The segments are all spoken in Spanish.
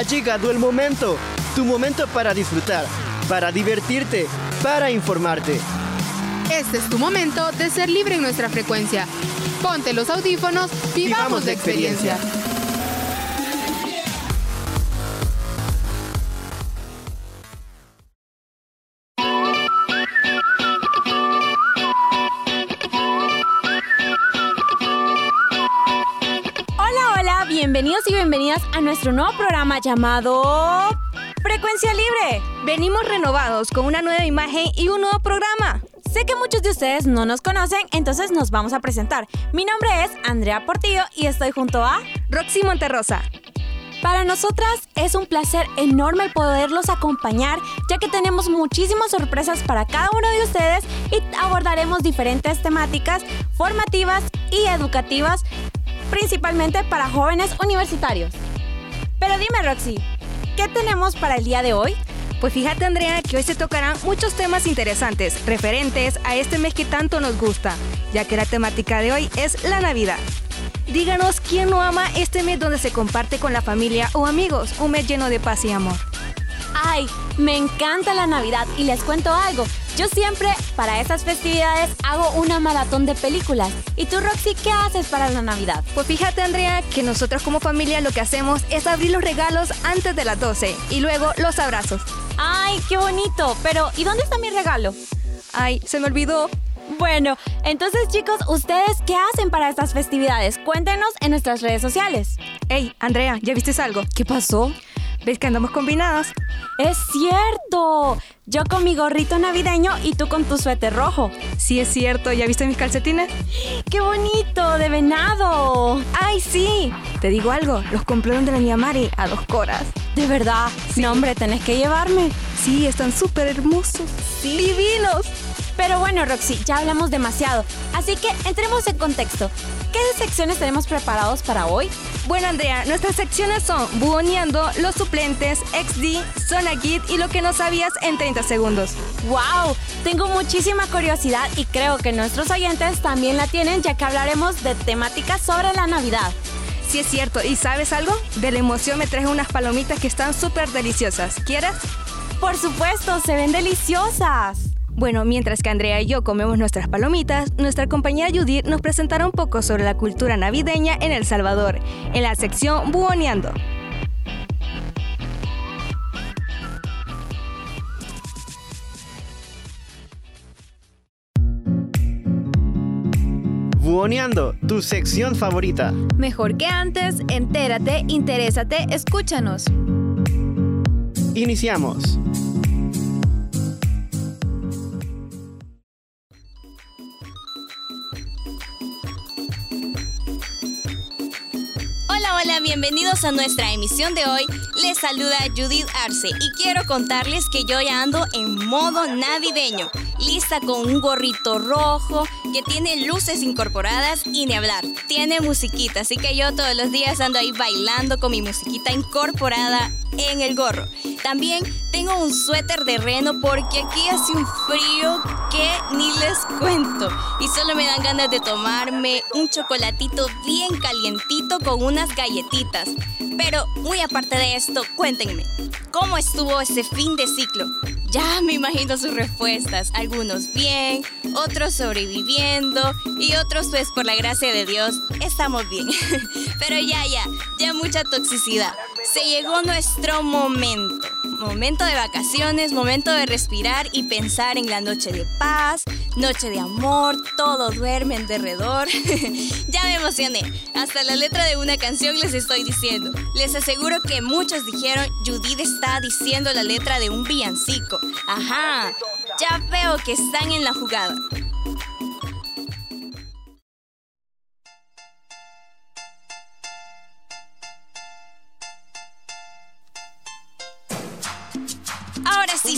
Ha llegado el momento, tu momento para disfrutar, para divertirte, para informarte. Este es tu momento de ser libre en nuestra frecuencia. Ponte los audífonos, vivamos, la experiencia. Nuevo programa llamado Frecuencia Libre. Venimos renovados con una nueva imagen y un nuevo programa. Sé que muchos de ustedes no nos conocen, entonces nos vamos a presentar. Mi nombre es Andrea Portillo y estoy junto a Roxy Monterrosa. Para nosotras es un placer enorme poderlos acompañar, ya que tenemos muchísimas sorpresas para cada uno de ustedes y abordaremos diferentes temáticas formativas y educativas, principalmente para jóvenes universitarios. Pero dime, Roxy, ¿qué tenemos para el día de hoy? Pues fíjate Andrea que hoy se tocarán muchos temas interesantes referentes a este mes que tanto nos gusta, ya que la temática de hoy es la Navidad. Díganos quién no ama este mes donde se comparte con la familia o amigos, un mes lleno de paz y amor. Ay, me encanta la Navidad y les cuento algo. Yo siempre para estas festividades hago una maratón de películas. ¿Y tú, Roxy, qué haces para la Navidad? Pues fíjate Andrea que nosotros como familia lo que hacemos es abrir los regalos antes de las 12 y luego los abrazos. Ay, qué bonito. Pero, ¿y dónde está mi regalo? Ay, se me olvidó. Bueno, entonces chicos, ¿ustedes qué hacen para estas festividades? Cuéntenos en nuestras redes sociales. Hey, Andrea, ¿ya viste algo? ¿Qué pasó? ¿Ves que andamos combinadas? ¡Es cierto! Yo con mi gorrito navideño y tú con tu suéter rojo. Sí, es cierto. ¿Ya viste mis calcetines? ¡Qué bonito! ¡De venado! ¡Ay, sí! Te digo algo, los compré donde la niña Mari a dos coras. ¿De verdad? Sí. No, hombre, tenés que llevarme. Sí, están súper hermosos. Sí. Divinos. Pero bueno, Roxy, ya hablamos demasiado. Así que entremos en contexto. ¿Qué secciones tenemos preparados para hoy? Bueno, Andrea, nuestras secciones son Buoneando, Los Suplentes, XD, Zona Kid y lo que no sabías en 30 segundos. ¡Wow! Tengo muchísima curiosidad y creo que nuestros oyentes también la tienen ya que hablaremos de temáticas sobre la Navidad. Sí, es cierto. ¿Y sabes algo? De la emoción me traje unas palomitas que están súper deliciosas. ¿Quieres? Por supuesto, se ven deliciosas. Bueno, mientras que Andrea y yo comemos nuestras palomitas, nuestra compañera Judith nos presentará un poco sobre la cultura navideña en El Salvador, en la sección Buoneando. Buoneando, tu sección favorita. Mejor que antes, entérate, interésate, escúchanos. Iniciamos. Bienvenidos a nuestra emisión de hoy. Les saluda Judith Arce y quiero contarles que yo ya ando en modo navideño, lista con un gorrito rojo que tiene luces incorporadas y ni hablar, tiene musiquita, así que yo todos los días ando ahí bailando con mi musiquita incorporada en el gorro. También tengo un suéter de reno porque aquí hace un frío que ni les cuento. Y solo me dan ganas de tomarme un chocolatito bien calientito con unas galletitas. Pero muy aparte de esto, cuéntenme, ¿cómo estuvo ese fin de ciclo? Ya me imagino sus respuestas, algunos bien, otros sobreviviendo y otros pues por la gracia de Dios estamos bien. Pero ya, ya, ya mucha toxicidad. Se llegó nuestro momento. Momento de vacaciones, momento de respirar y pensar en la noche de paz, noche de amor, todo duerme en derredor. ya me emocioné. Hasta la letra de una canción les estoy diciendo. Les aseguro que muchos dijeron, Judith está diciendo la letra de un villancico. Ajá, ya veo que están en la jugada.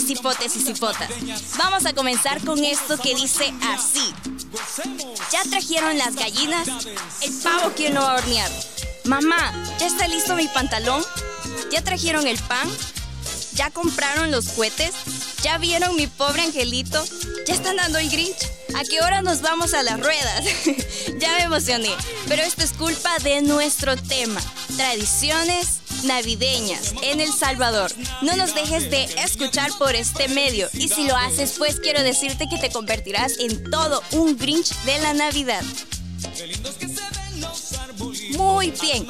Cipotes y cipotas. Vamos a comenzar con esto que dice así. ¿Ya trajeron las gallinas? El pavo quién lo va a hornear. Mamá, ¿ya está listo mi pantalón? ¿Ya trajeron el pan? ¿Ya compraron los cohetes? ¿Ya vieron mi pobre angelito? ¿Ya están dando el Grinch? ¿A qué hora nos vamos a las ruedas? ya me emocioné, pero esto es culpa de nuestro tema, tradiciones navideñas en El Salvador. No nos dejes de escuchar por este medio y si lo haces pues quiero decirte que te convertirás en todo un Grinch de la Navidad. Muy bien,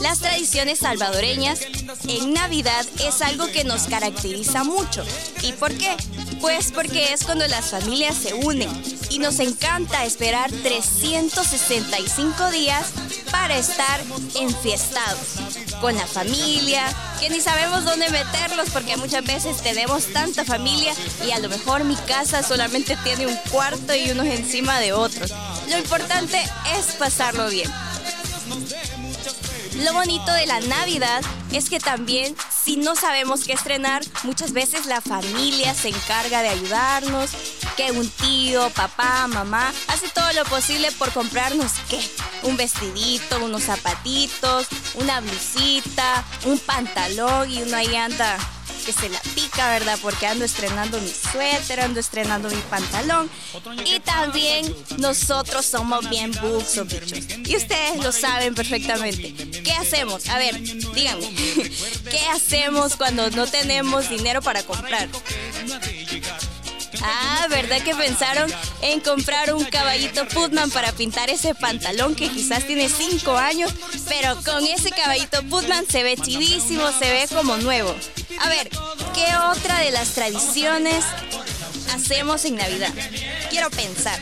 las tradiciones salvadoreñas en Navidad es algo que nos caracteriza mucho. ¿Y por qué? Pues porque es cuando las familias se unen y nos encanta esperar 365 días para estar enfiestados con la familia, que ni sabemos dónde meterlos porque muchas veces tenemos tanta familia y a lo mejor mi casa solamente tiene un cuarto y unos encima de otros. Lo importante es pasarlo bien. Lo bonito de la Navidad es que también si no sabemos qué estrenar, muchas veces la familia se encarga de ayudarnos, que un tío, papá, mamá hace todo lo posible por comprarnos qué, un vestidito, unos zapatitos, una blusita, un pantalón y uno ahí anda se la pica, ¿verdad? Porque ando estrenando mi suéter, ando estrenando mi pantalón. Y también nosotros somos bien buxos, bichos. Y ustedes lo saben perfectamente. ¿Qué hacemos? A ver, díganme. ¿Qué hacemos cuando no tenemos dinero para comprar? Ah, ¿verdad que pensaron en comprar un caballito Putman para pintar ese pantalón que quizás tiene 5 años? Pero con ese caballito Putman se ve chivísimo, se ve como nuevo. A ver, ¿qué otra de las tradiciones hacemos en Navidad? Quiero pensar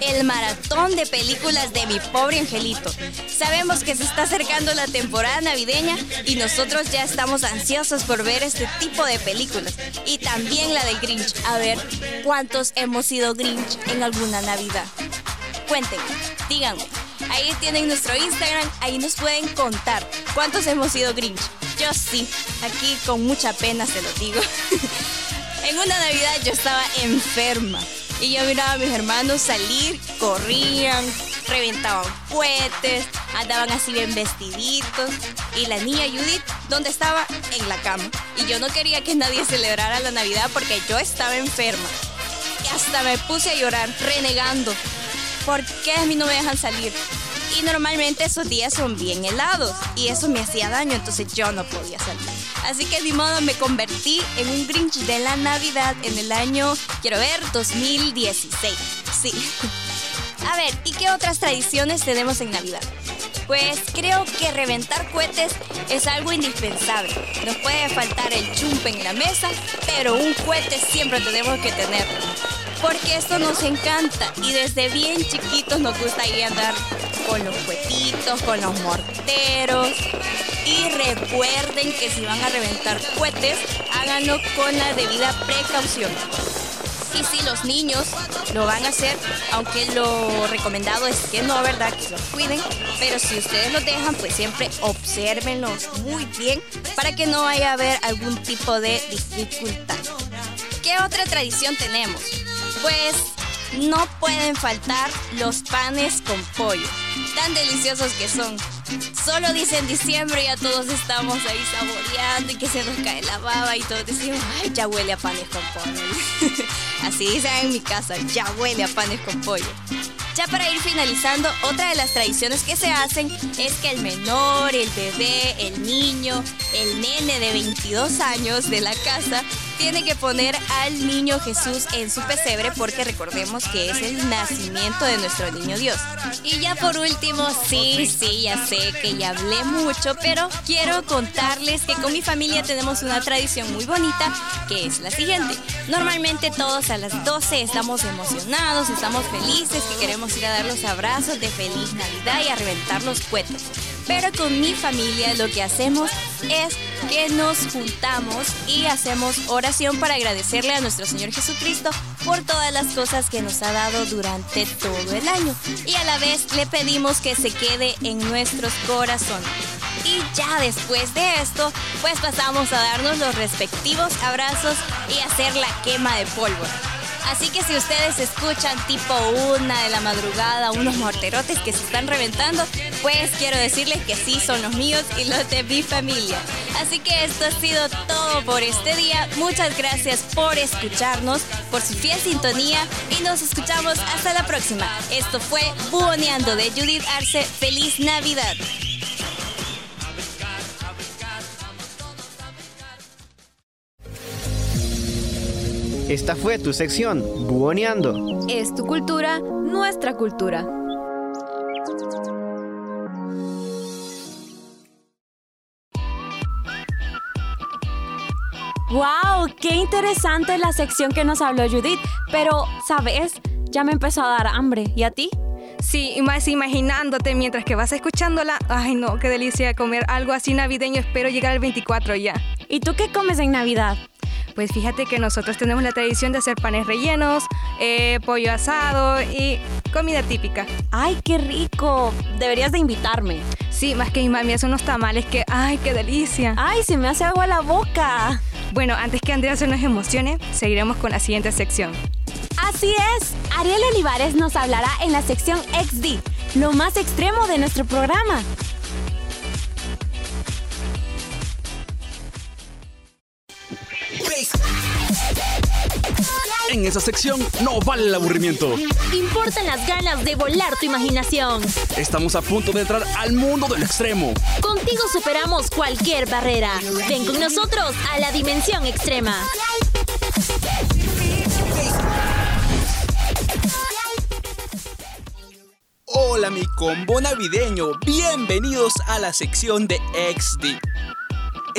el maratón de películas de mi pobre angelito. Sabemos que se está acercando la temporada navideña y nosotros ya estamos ansiosos por ver este tipo de películas. Y también la del Grinch. A ver, ¿cuántos hemos sido Grinch en alguna Navidad? Cuéntenme, díganme. Ahí tienen nuestro Instagram, ahí nos pueden contar cuántos hemos sido Grinch. Yo sí, aquí con mucha pena se lo digo. en una Navidad yo estaba enferma y yo miraba a mis hermanos salir, corrían, reventaban cohetes, andaban así bien vestiditos. Y la niña Judith, ¿dónde estaba? En la cama. Y yo no quería que nadie celebrara la Navidad porque yo estaba enferma. Y hasta me puse a llorar, renegando. ¿Por qué a mí no me dejan salir? y normalmente esos días son bien helados y eso me hacía daño, entonces yo no podía salir. Así que de modo me convertí en un Grinch de la Navidad en el año, quiero ver, 2016. Sí. A ver, ¿y qué otras tradiciones tenemos en Navidad? Pues creo que reventar cohetes es algo indispensable. Nos puede faltar el chumpe en la mesa, pero un cohete siempre tenemos que tenerlo. Porque esto nos encanta y desde bien chiquitos nos gusta ir a andar con los cuetitos, con los morteros. Y recuerden que si van a reventar cohetes, háganlo con la debida precaución. Y si los niños lo van a hacer, aunque lo recomendado es que no, ¿verdad? Que los cuiden. Pero si ustedes los dejan, pues siempre observenlos muy bien para que no vaya a haber algún tipo de dificultad. ¿Qué otra tradición tenemos? Pues no pueden faltar los panes con pollo, tan deliciosos que son. Solo dicen diciembre y ya todos estamos ahí saboreando y que se nos cae la baba y todos decimos, ay, ya huele a panes con pollo. Así dicen en mi casa, ya huele a panes con pollo. Ya para ir finalizando, otra de las tradiciones que se hacen es que el menor, el bebé, el niño, el nene de 22 años de la casa tiene que poner al niño Jesús en su pesebre porque recordemos que es el nacimiento de nuestro niño Dios. Y ya por último, sí, sí, ya sé que ya hablé mucho, pero quiero contarles que con mi familia tenemos una tradición muy bonita que es la siguiente. Normalmente todos a las 12 estamos emocionados, estamos felices, que queremos ir a dar los abrazos de feliz Navidad y a reventar los cohetes. Pero con mi familia lo que hacemos es que nos juntamos y hacemos oración para agradecerle a nuestro Señor Jesucristo por todas las cosas que nos ha dado durante todo el año. Y a la vez le pedimos que se quede en nuestros corazones. Y ya después de esto, pues pasamos a darnos los respectivos abrazos y hacer la quema de pólvora. Así que si ustedes escuchan tipo una de la madrugada, unos morterotes que se están reventando, pues quiero decirles que sí son los míos y los de mi familia. Así que esto ha sido todo por este día. Muchas gracias por escucharnos, por su fiel sintonía y nos escuchamos hasta la próxima. Esto fue Buoneando de Judith Arce. ¡Feliz Navidad! Esta fue tu sección, Buoneando. Es tu cultura, nuestra cultura. ¡Wow! ¡Qué interesante la sección que nos habló Judith! Pero, ¿sabes? Ya me empezó a dar hambre. ¿Y a ti? Sí, y más imaginándote mientras que vas escuchándola. Ay, no, qué delicia comer algo así navideño. Espero llegar al 24 ya. ¿Y tú qué comes en Navidad? Pues fíjate que nosotros tenemos la tradición de hacer panes rellenos, eh, pollo asado y comida típica. ¡Ay, qué rico! Deberías de invitarme. Sí, más que mi mami hace unos tamales que, ¡ay, qué delicia! ¡Ay, se me hace agua la boca! Bueno, antes que Andrea se nos emocione, seguiremos con la siguiente sección. Así es, Ariel Olivares nos hablará en la sección XD, lo más extremo de nuestro programa. En esa sección no vale el aburrimiento. Importan las ganas de volar tu imaginación. Estamos a punto de entrar al mundo del extremo. Contigo superamos cualquier barrera. Ven con nosotros a la dimensión extrema. Hola mi combo navideño, bienvenidos a la sección de XD.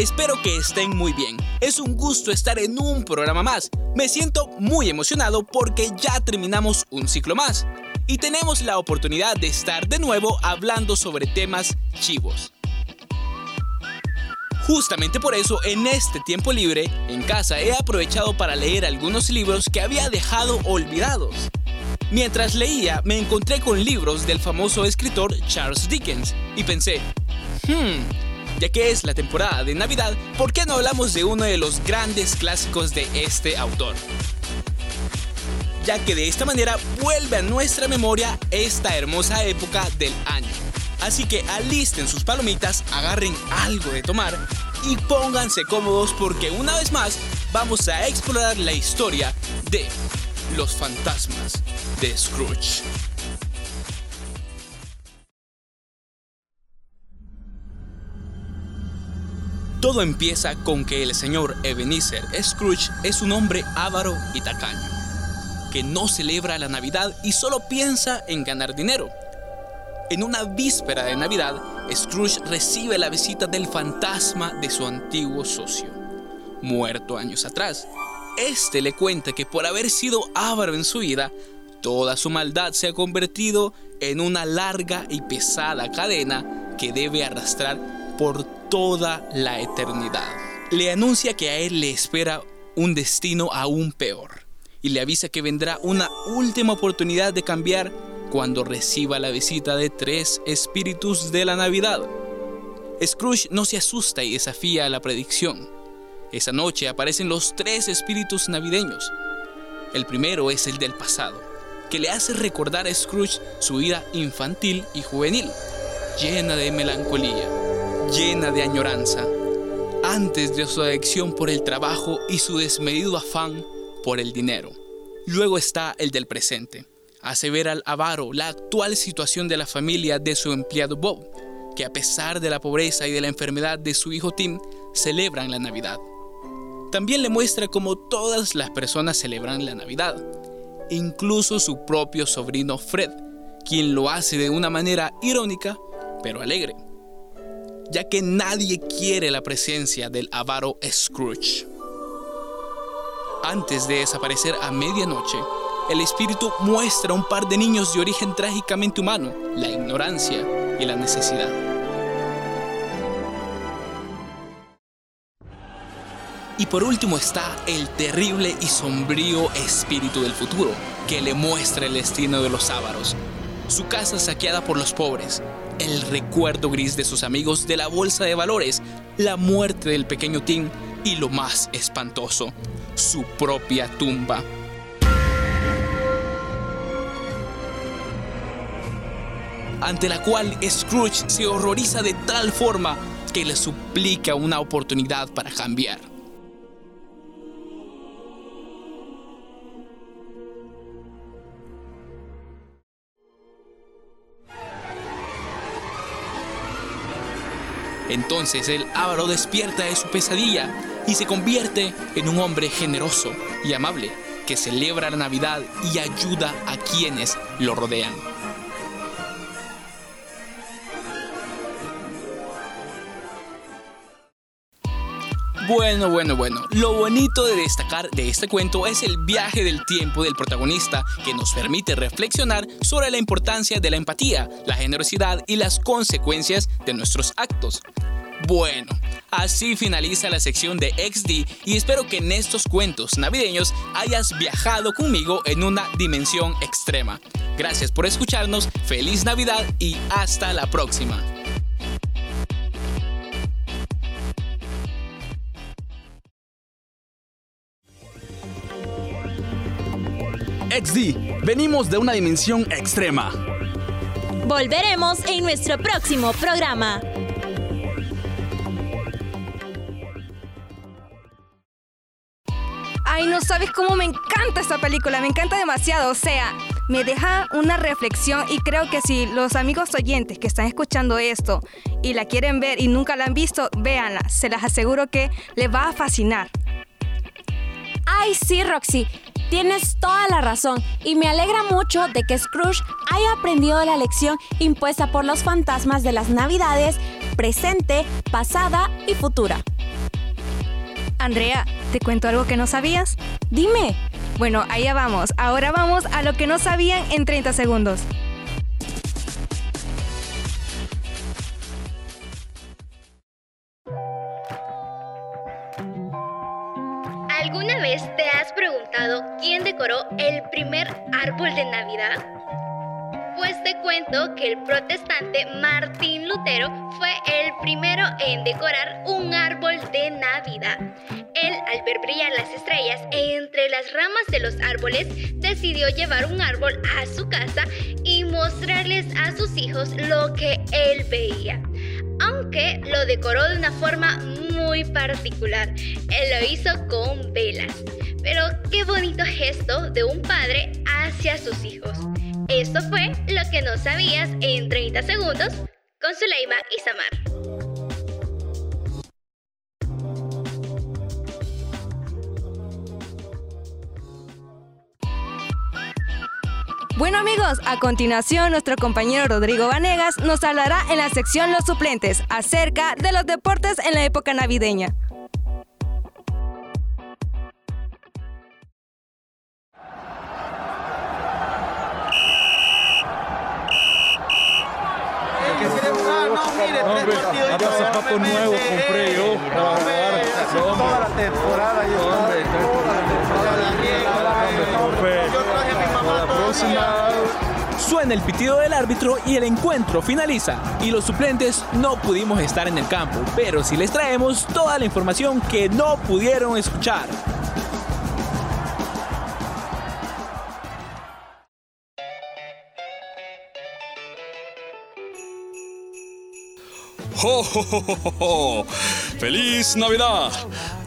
Espero que estén muy bien. Es un gusto estar en un programa más. Me siento muy emocionado porque ya terminamos un ciclo más y tenemos la oportunidad de estar de nuevo hablando sobre temas chivos. Justamente por eso, en este tiempo libre, en casa, he aprovechado para leer algunos libros que había dejado olvidados. Mientras leía, me encontré con libros del famoso escritor Charles Dickens y pensé, hmm, ya que es la temporada de Navidad, ¿por qué no hablamos de uno de los grandes clásicos de este autor? Ya que de esta manera vuelve a nuestra memoria esta hermosa época del año. Así que alisten sus palomitas, agarren algo de tomar y pónganse cómodos porque una vez más vamos a explorar la historia de los fantasmas de Scrooge. Todo empieza con que el señor Ebenezer Scrooge es un hombre avaro y tacaño, que no celebra la Navidad y solo piensa en ganar dinero. En una víspera de Navidad, Scrooge recibe la visita del fantasma de su antiguo socio, muerto años atrás. Este le cuenta que por haber sido avaro en su vida, toda su maldad se ha convertido en una larga y pesada cadena que debe arrastrar por toda la eternidad. Le anuncia que a él le espera un destino aún peor y le avisa que vendrá una última oportunidad de cambiar cuando reciba la visita de tres espíritus de la Navidad. Scrooge no se asusta y desafía la predicción. Esa noche aparecen los tres espíritus navideños. El primero es el del pasado, que le hace recordar a Scrooge su vida infantil y juvenil, llena de melancolía, llena de añoranza, antes de su adicción por el trabajo y su desmedido afán por el dinero. Luego está el del presente, hace ver al avaro la actual situación de la familia de su empleado Bob, que a pesar de la pobreza y de la enfermedad de su hijo Tim, celebran la Navidad. También le muestra cómo todas las personas celebran la Navidad, incluso su propio sobrino Fred, quien lo hace de una manera irónica, pero alegre, ya que nadie quiere la presencia del avaro Scrooge. Antes de desaparecer a medianoche, el espíritu muestra a un par de niños de origen trágicamente humano, la ignorancia y la necesidad. Y por último está el terrible y sombrío espíritu del futuro, que le muestra el destino de los ávaros. Su casa saqueada por los pobres, el recuerdo gris de sus amigos de la bolsa de valores, la muerte del pequeño Tim y lo más espantoso, su propia tumba. Ante la cual Scrooge se horroriza de tal forma que le suplica una oportunidad para cambiar. Entonces el avaro despierta de su pesadilla y se convierte en un hombre generoso, y amable que celebra la Navidad y ayuda a quienes lo rodean. Bueno, bueno, bueno. Lo bonito de destacar de este cuento es el viaje del tiempo del protagonista que nos permite reflexionar sobre la importancia de la empatía, la generosidad y las consecuencias de nuestros actos. Bueno, así finaliza la sección de XD y espero que en estos cuentos navideños hayas viajado conmigo en una dimensión extrema. Gracias por escucharnos, feliz Navidad y hasta la próxima. XD, venimos de una dimensión extrema. Volveremos en nuestro próximo programa. Ay, no sabes cómo me encanta esta película, me encanta demasiado, o sea, me deja una reflexión y creo que si los amigos oyentes que están escuchando esto y la quieren ver y nunca la han visto, véanla, se las aseguro que les va a fascinar. Ay, sí, Roxy, tienes toda la razón y me alegra mucho de que Scrooge haya aprendido la lección impuesta por los fantasmas de las Navidades presente, pasada y futura. Andrea, ¿te cuento algo que no sabías? Dime. Bueno, allá vamos. Ahora vamos a lo que no sabían en 30 segundos. ¿Alguna vez te has preguntado quién decoró el primer árbol de Navidad? Pues te cuento que el protestante Martín Lutero fue el primero en decorar un árbol de Navidad. Él, al ver brillar las estrellas entre las ramas de los árboles, decidió llevar un árbol a su casa y mostrarles a sus hijos lo que él veía. Aunque lo decoró de una forma muy particular. Él lo hizo con velas. Pero qué bonito gesto de un padre hacia sus hijos. Esto fue lo que no sabías en 30 segundos con Zuleima y Samar. Bueno amigos, a continuación nuestro compañero Rodrigo Vanegas nos hablará en la sección Los suplentes acerca de los deportes en la época navideña. Zapatos nuevos compré yo para jugar. Toda la temporada yo Hombre, la próxima. Suena el pitido del árbitro y el encuentro finaliza. Y los suplentes no pudimos estar en el campo, pero sí les traemos toda la información que no pudieron escuchar. ¡Feliz Navidad!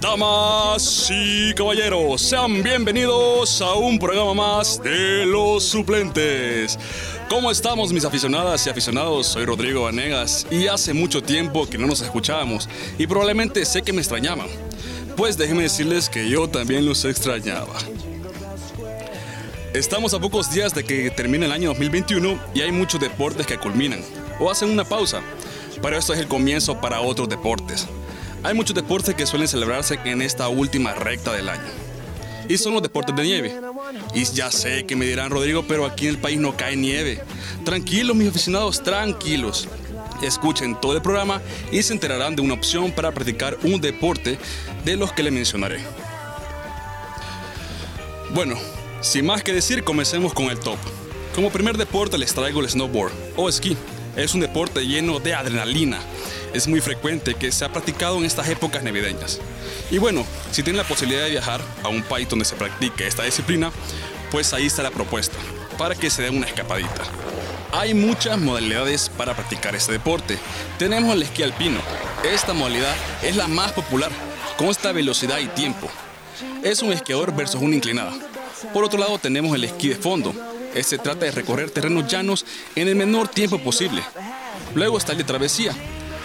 Damas y caballeros, sean bienvenidos a un programa más de Los Suplentes. ¿Cómo estamos mis aficionadas y aficionados? Soy Rodrigo Vanegas y hace mucho tiempo que no nos escuchábamos y probablemente sé que me extrañaban. Pues déjenme decirles que yo también los extrañaba. Estamos a pocos días de que termine el año 2021 y hay muchos deportes que culminan o hacen una pausa pero esto es el comienzo para otros deportes. Hay muchos deportes que suelen celebrarse en esta última recta del año. Y son los deportes de nieve. Y ya sé que me dirán, Rodrigo, pero aquí en el país no cae nieve. Tranquilos, mis aficionados, tranquilos. Escuchen todo el programa y se enterarán de una opción para practicar un deporte de los que le mencionaré. Bueno, sin más que decir, comencemos con el top. Como primer deporte les traigo el snowboard o esquí. Es un deporte lleno de adrenalina. Es muy frecuente que se ha practicado en estas épocas navideñas. Y bueno, si tienen la posibilidad de viajar a un país donde se practique esta disciplina, pues ahí está la propuesta, para que se den una escapadita. Hay muchas modalidades para practicar este deporte. Tenemos el esquí alpino. Esta modalidad es la más popular, consta velocidad y tiempo. Es un esquiador versus una inclinada. Por otro lado tenemos el esquí de fondo, se trata de recorrer terrenos llanos en el menor tiempo posible. Luego está el de travesía.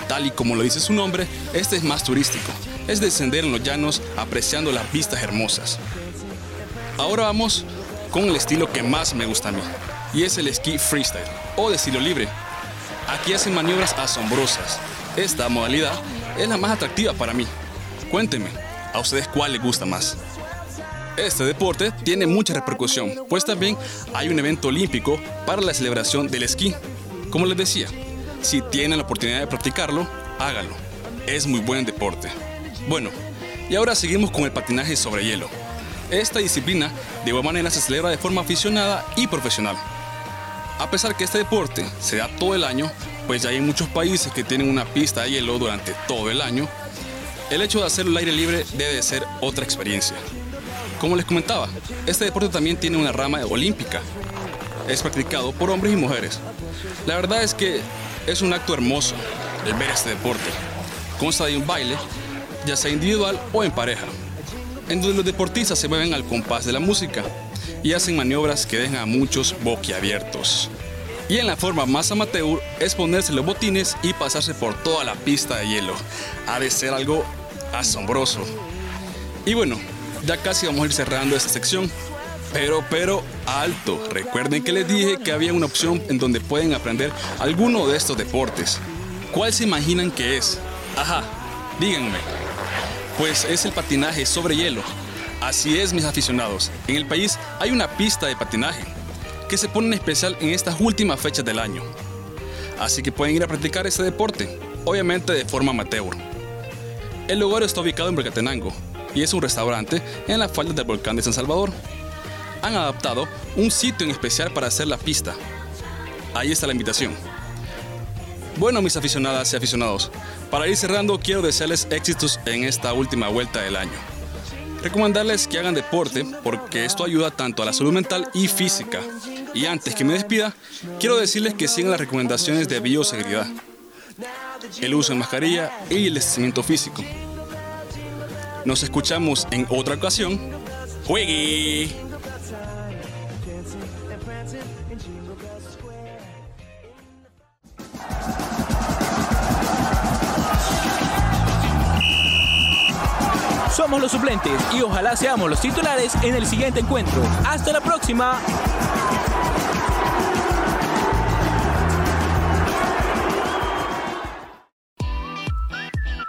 Tal y como lo dice su nombre, este es más turístico. Es descender en los llanos apreciando las vistas hermosas. Ahora vamos con el estilo que más me gusta a mí, y es el esquí freestyle, o de estilo libre. Aquí hacen maniobras asombrosas. Esta modalidad es la más atractiva para mí. Cuéntenme, ¿a ustedes cuál les gusta más? Este deporte tiene mucha repercusión, pues también hay un evento olímpico para la celebración del esquí. Como les decía, si tienen la oportunidad de practicarlo, háganlo. Es muy buen deporte. Bueno, y ahora seguimos con el patinaje sobre hielo. Esta disciplina de igual manera se celebra de forma aficionada y profesional. A pesar que este deporte se da todo el año, pues ya hay muchos países que tienen una pista de hielo durante todo el año, el hecho de hacerlo al aire libre debe ser otra experiencia. Como les comentaba, este deporte también tiene una rama olímpica. Es practicado por hombres y mujeres. La verdad es que es un acto hermoso el ver este deporte. Consta de un baile, ya sea individual o en pareja, en donde los deportistas se mueven al compás de la música y hacen maniobras que dejan a muchos boquiabiertos. Y en la forma más amateur es ponerse los botines y pasarse por toda la pista de hielo. Ha de ser algo asombroso. Y bueno, ya casi vamos a ir cerrando esta sección. Pero, pero, alto. Recuerden que les dije que había una opción en donde pueden aprender alguno de estos deportes. ¿Cuál se imaginan que es? Ajá, díganme. Pues es el patinaje sobre hielo. Así es, mis aficionados. En el país hay una pista de patinaje que se pone en especial en estas últimas fechas del año. Así que pueden ir a practicar este deporte, obviamente de forma amateur. El lugar está ubicado en Bracatenango y es un restaurante en la falda del volcán de San Salvador. Han adaptado un sitio en especial para hacer la pista. Ahí está la invitación. Bueno, mis aficionadas y aficionados, para ir cerrando quiero desearles éxitos en esta última vuelta del año. Recomendarles que hagan deporte porque esto ayuda tanto a la salud mental y física. Y antes que me despida, quiero decirles que sigan las recomendaciones de bioseguridad, el uso de mascarilla y el distanciamiento físico. Nos escuchamos en otra ocasión. ¡Juegue! Somos los suplentes y ojalá seamos los titulares en el siguiente encuentro. Hasta la próxima.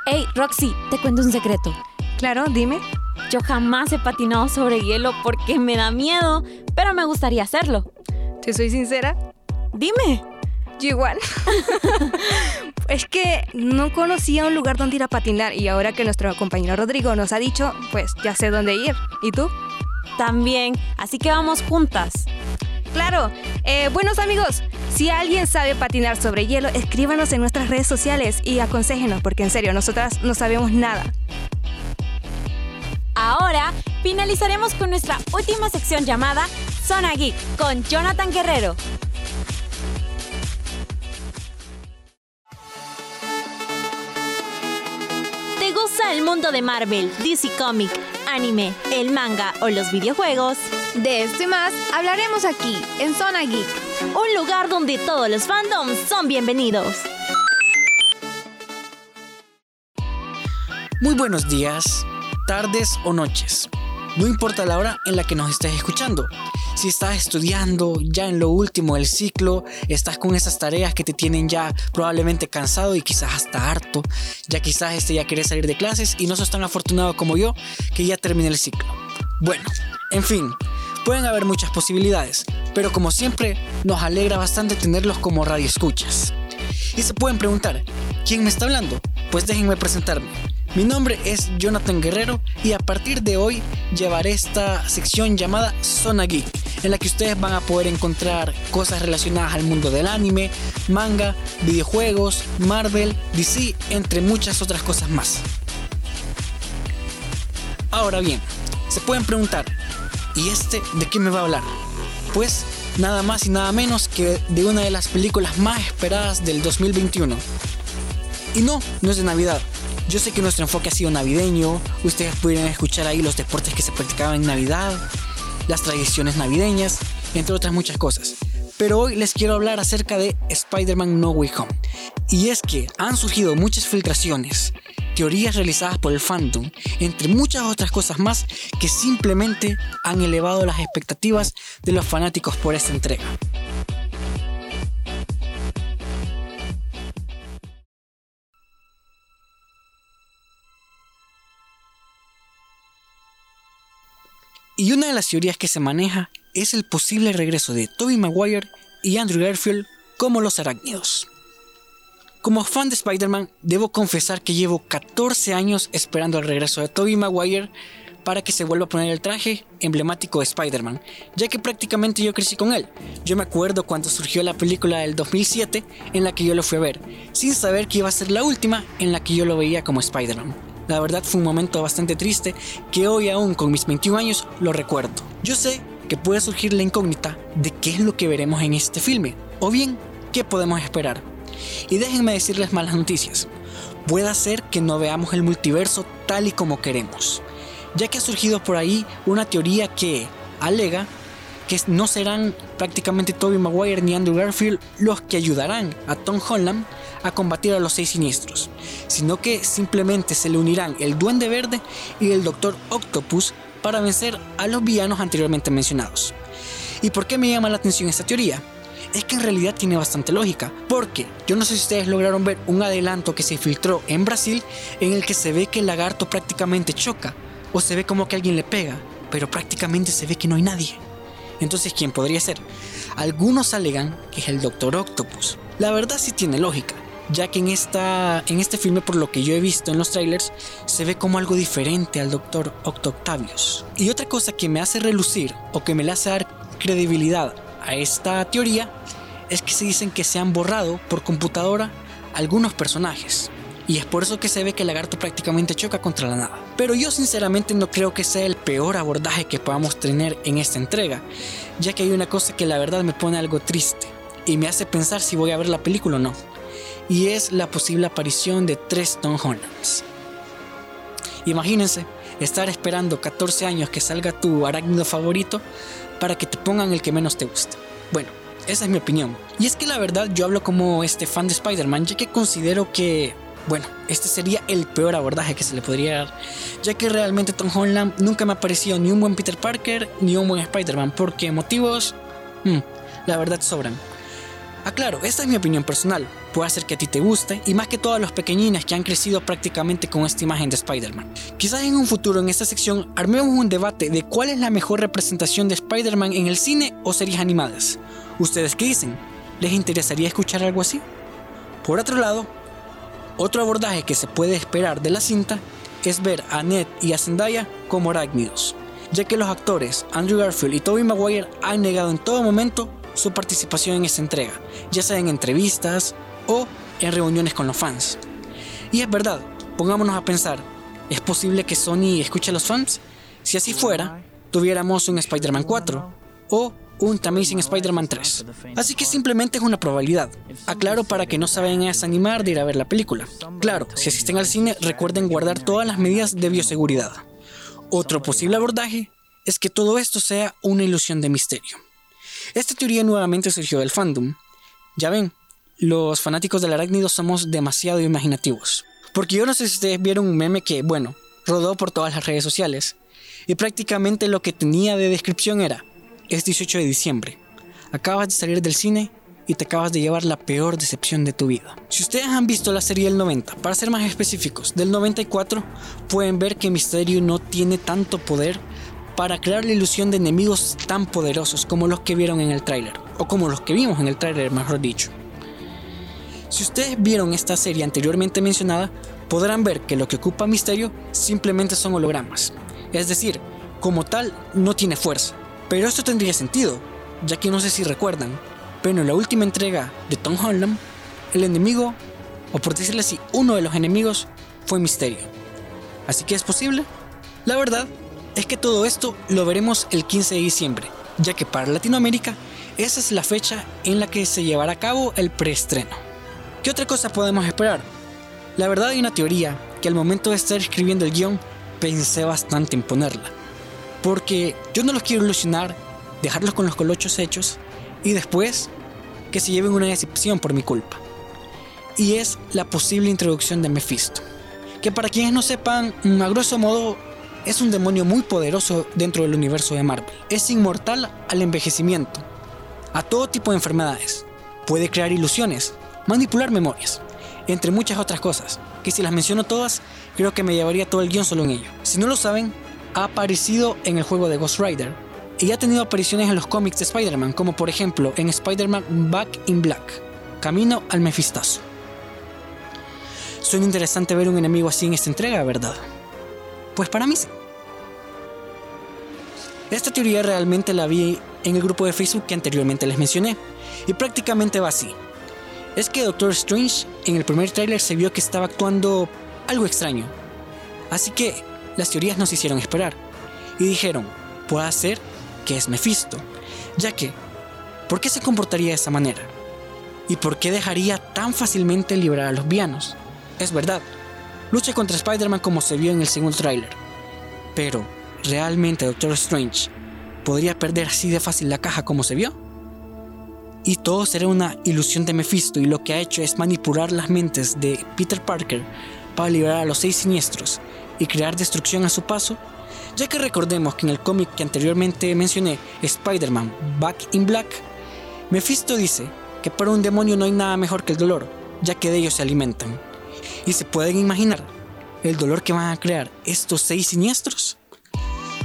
Hey, Roxy, te cuento un secreto. Claro, dime. Yo jamás he patinado sobre hielo porque me da miedo, pero me gustaría hacerlo. ¿Te soy sincera? Dime. Yo igual. es que no conocía un lugar donde ir a patinar y ahora que nuestro compañero Rodrigo nos ha dicho, pues ya sé dónde ir. ¿Y tú? También, así que vamos juntas. Claro. Eh, buenos amigos, si alguien sabe patinar sobre hielo, escríbanos en nuestras redes sociales y aconsejenos, porque en serio, nosotras no sabemos nada. Ahora finalizaremos con nuestra última sección llamada Zona Geek con Jonathan Guerrero. ¿Te gusta el mundo de Marvel, DC Comic, anime, el manga o los videojuegos? De esto y más hablaremos aquí, en Zona Geek. Un lugar donde todos los fandoms son bienvenidos. Muy buenos días, tardes o noches. No importa la hora en la que nos estés escuchando. Si estás estudiando ya en lo último del ciclo, estás con esas tareas que te tienen ya probablemente cansado y quizás hasta harto, ya quizás este ya querés salir de clases y no sos tan afortunado como yo que ya terminé el ciclo. Bueno, en fin, pueden haber muchas posibilidades, pero como siempre nos alegra bastante tenerlos como radioescuchas. Y se pueden preguntar, ¿quién me está hablando? Pues déjenme presentarme. Mi nombre es Jonathan Guerrero y a partir de hoy llevaré esta sección llamada Zona Geek, en la que ustedes van a poder encontrar cosas relacionadas al mundo del anime, manga, videojuegos, Marvel, DC, entre muchas otras cosas más. Ahora bien, se pueden preguntar, ¿y este de qué me va a hablar? Pues nada más y nada menos que de una de las películas más esperadas del 2021. Y no, no es de Navidad. Yo sé que nuestro enfoque ha sido navideño, ustedes pudieron escuchar ahí los deportes que se practicaban en Navidad, las tradiciones navideñas, entre otras muchas cosas. Pero hoy les quiero hablar acerca de Spider-Man No Way Home. Y es que han surgido muchas filtraciones teorías realizadas por el fandom, entre muchas otras cosas más que simplemente han elevado las expectativas de los fanáticos por esta entrega. Y una de las teorías que se maneja es el posible regreso de Tobey Maguire y Andrew Garfield como los arácnidos. Como fan de Spider-Man, debo confesar que llevo 14 años esperando el regreso de Tobey Maguire para que se vuelva a poner el traje emblemático de Spider-Man, ya que prácticamente yo crecí con él. Yo me acuerdo cuando surgió la película del 2007 en la que yo lo fui a ver, sin saber que iba a ser la última en la que yo lo veía como Spider-Man. La verdad fue un momento bastante triste que hoy aún con mis 21 años lo recuerdo. Yo sé que puede surgir la incógnita de qué es lo que veremos en este filme, o bien qué podemos esperar. Y déjenme decirles malas noticias. Puede ser que no veamos el multiverso tal y como queremos, ya que ha surgido por ahí una teoría que alega que no serán prácticamente Tobey Maguire ni Andrew Garfield los que ayudarán a Tom Holland a combatir a los seis siniestros, sino que simplemente se le unirán el Duende Verde y el Doctor Octopus para vencer a los villanos anteriormente mencionados. ¿Y por qué me llama la atención esta teoría? Es que en realidad tiene bastante lógica, porque yo no sé si ustedes lograron ver un adelanto que se filtró en Brasil en el que se ve que el lagarto prácticamente choca, o se ve como que alguien le pega, pero prácticamente se ve que no hay nadie. Entonces, ¿quién podría ser? Algunos alegan que es el Doctor Octopus. La verdad sí tiene lógica, ya que en, esta, en este filme, por lo que yo he visto en los trailers, se ve como algo diferente al Doctor Octavius. Y otra cosa que me hace relucir o que me le hace dar credibilidad a esta teoría es que se dicen que se han borrado por computadora algunos personajes. Y es por eso que se ve que el lagarto prácticamente choca contra la nada. Pero yo sinceramente no creo que sea el peor abordaje que podamos tener en esta entrega, ya que hay una cosa que la verdad me pone algo triste y me hace pensar si voy a ver la película o no. Y es la posible aparición de tres Tom Hollands. Imagínense estar esperando 14 años que salga tu arácnido favorito para que te pongan el que menos te guste. Bueno, esa es mi opinión. Y es que la verdad yo hablo como este fan de Spider-Man, ya que considero que bueno, este sería el peor abordaje que se le podría dar, ya que realmente Tom Holland nunca me ha parecido ni un buen Peter Parker ni un buen Spider-Man, porque motivos, hmm, la verdad sobran. Aclaro, ah, esta es mi opinión personal, puede ser que a ti te guste, y más que todos los pequeñines que han crecido prácticamente con esta imagen de Spider-Man. Quizás en un futuro en esta sección armemos un debate de cuál es la mejor representación de Spider-Man en el cine o series animadas. ¿Ustedes qué dicen? ¿Les interesaría escuchar algo así? Por otro lado, otro abordaje que se puede esperar de la cinta es ver a Ned y a Zendaya como arácnidos, ya que los actores Andrew Garfield y Tobey Maguire han negado en todo momento su participación en esta entrega, ya sea en entrevistas o en reuniones con los fans. Y es verdad, pongámonos a pensar, ¿es posible que Sony escuche a los fans? Si así fuera, tuviéramos un Spider-Man 4 o un Amazing Spider-Man 3. Así que simplemente es una probabilidad. Aclaro para que no se vayan a desanimar de ir a ver la película. Claro, si asisten al cine, recuerden guardar todas las medidas de bioseguridad. Otro posible abordaje es que todo esto sea una ilusión de misterio. Esta teoría nuevamente surgió del fandom. Ya ven, los fanáticos del arácnido somos demasiado imaginativos. Porque yo no sé si ustedes vieron un meme que, bueno, rodó por todas las redes sociales. Y prácticamente lo que tenía de descripción era, es 18 de diciembre. Acabas de salir del cine y te acabas de llevar la peor decepción de tu vida. Si ustedes han visto la serie del 90, para ser más específicos, del 94, pueden ver que Misterio no tiene tanto poder para crear la ilusión de enemigos tan poderosos como los que vieron en el tráiler, o como los que vimos en el tráiler, mejor dicho. Si ustedes vieron esta serie anteriormente mencionada, podrán ver que lo que ocupa Misterio simplemente son hologramas. Es decir, como tal, no tiene fuerza. Pero esto tendría sentido, ya que no sé si recuerdan, pero en la última entrega de Tom Holland, el enemigo, o por decirle así, uno de los enemigos, fue Misterio. Así que es posible. La verdad es que todo esto lo veremos el 15 de diciembre, ya que para Latinoamérica esa es la fecha en la que se llevará a cabo el preestreno. ¿Qué otra cosa podemos esperar? La verdad hay una teoría que al momento de estar escribiendo el guion pensé bastante en ponerla porque yo no los quiero ilusionar, dejarlos con los colochos hechos y después que se lleven una decepción por mi culpa. Y es la posible introducción de Mephisto, que para quienes no sepan, a grosso modo es un demonio muy poderoso dentro del universo de Marvel. Es inmortal al envejecimiento, a todo tipo de enfermedades. Puede crear ilusiones, manipular memorias, entre muchas otras cosas, que si las menciono todas, creo que me llevaría todo el guion solo en ello. Si no lo saben, ha aparecido en el juego de Ghost Rider y ha tenido apariciones en los cómics de Spider-Man, como por ejemplo en Spider-Man Back in Black, Camino al Mefistazo. Suena interesante ver un enemigo así en esta entrega, ¿verdad? Pues para mí sí. Esta teoría realmente la vi en el grupo de Facebook que anteriormente les mencioné, y prácticamente va así. Es que Doctor Strange en el primer tráiler se vio que estaba actuando algo extraño. Así que las teorías nos hicieron esperar, y dijeron, puede ser que es Mephisto, ya que, ¿por qué se comportaría de esa manera? ¿Y por qué dejaría tan fácilmente librar a los villanos? Es verdad, lucha contra Spider-Man como se vio en el segundo tráiler. Pero, ¿realmente Doctor Strange podría perder así de fácil la caja como se vio? Y todo será una ilusión de Mephisto y lo que ha hecho es manipular las mentes de Peter Parker para liberar a los seis siniestros y crear destrucción a su paso, ya que recordemos que en el cómic que anteriormente mencioné, Spider-Man Back in Black, Mephisto dice que para un demonio no hay nada mejor que el dolor, ya que de ellos se alimentan. Y se pueden imaginar el dolor que van a crear estos seis siniestros.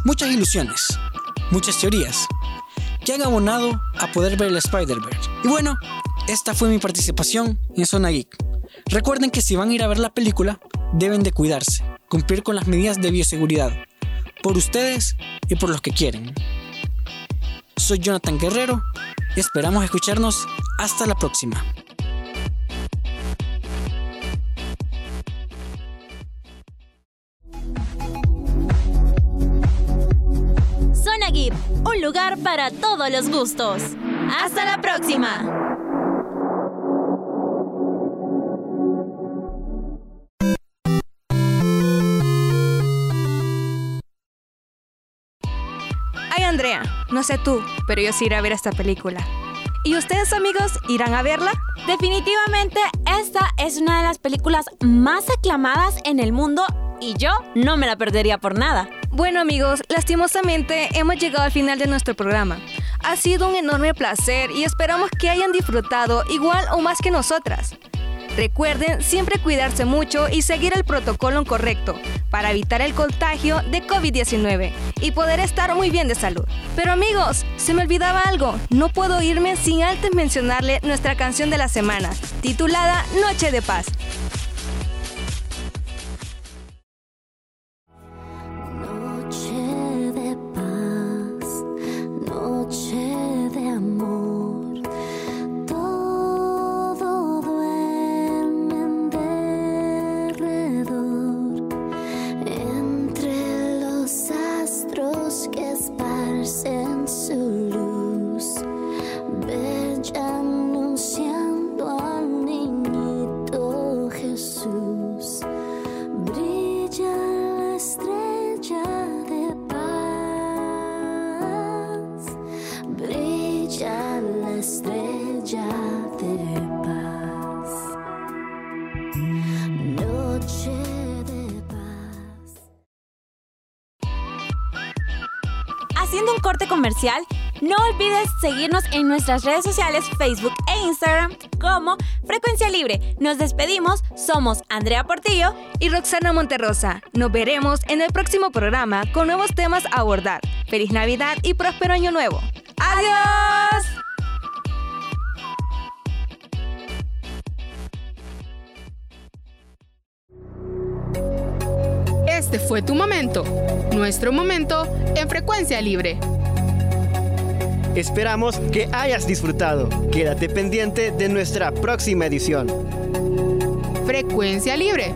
Muchas ilusiones, muchas teorías, que han abonado a poder ver el Spider-Verse. Y bueno, esta fue mi participación en Zona Geek. Recuerden que si van a ir a ver la película, deben de cuidarse, cumplir con las medidas de bioseguridad, por ustedes y por los que quieren. Soy Jonathan Guerrero y esperamos escucharnos hasta la próxima. Un lugar para todos los gustos. Hasta la próxima. Ay, Andrea, no sé tú, pero yo sí iré a ver esta película. ¿Y ustedes, amigos, irán a verla? Definitivamente, esta es una de las películas más aclamadas en el mundo y yo no me la perdería por nada. Bueno amigos, lastimosamente hemos llegado al final de nuestro programa. Ha sido un enorme placer y esperamos que hayan disfrutado igual o más que nosotras. Recuerden siempre cuidarse mucho y seguir el protocolo correcto para evitar el contagio de COVID-19 y poder estar muy bien de salud. Pero amigos, se me olvidaba algo, no puedo irme sin antes mencionarle nuestra canción de la semana, titulada Noche de Paz. Noche estrella de paz, noche de paz. Haciendo un corte comercial, no olvides seguirnos en nuestras redes sociales Facebook e Instagram como Frecuencia Libre. Nos despedimos, somos Andrea Portillo y Roxana Monterrosa. Nos veremos en el próximo programa con nuevos temas a abordar. Feliz Navidad y próspero año nuevo. ¡Adiós! Este fue tu momento, nuestro momento en frecuencia libre. Esperamos que hayas disfrutado. Quédate pendiente de nuestra próxima edición. Frecuencia libre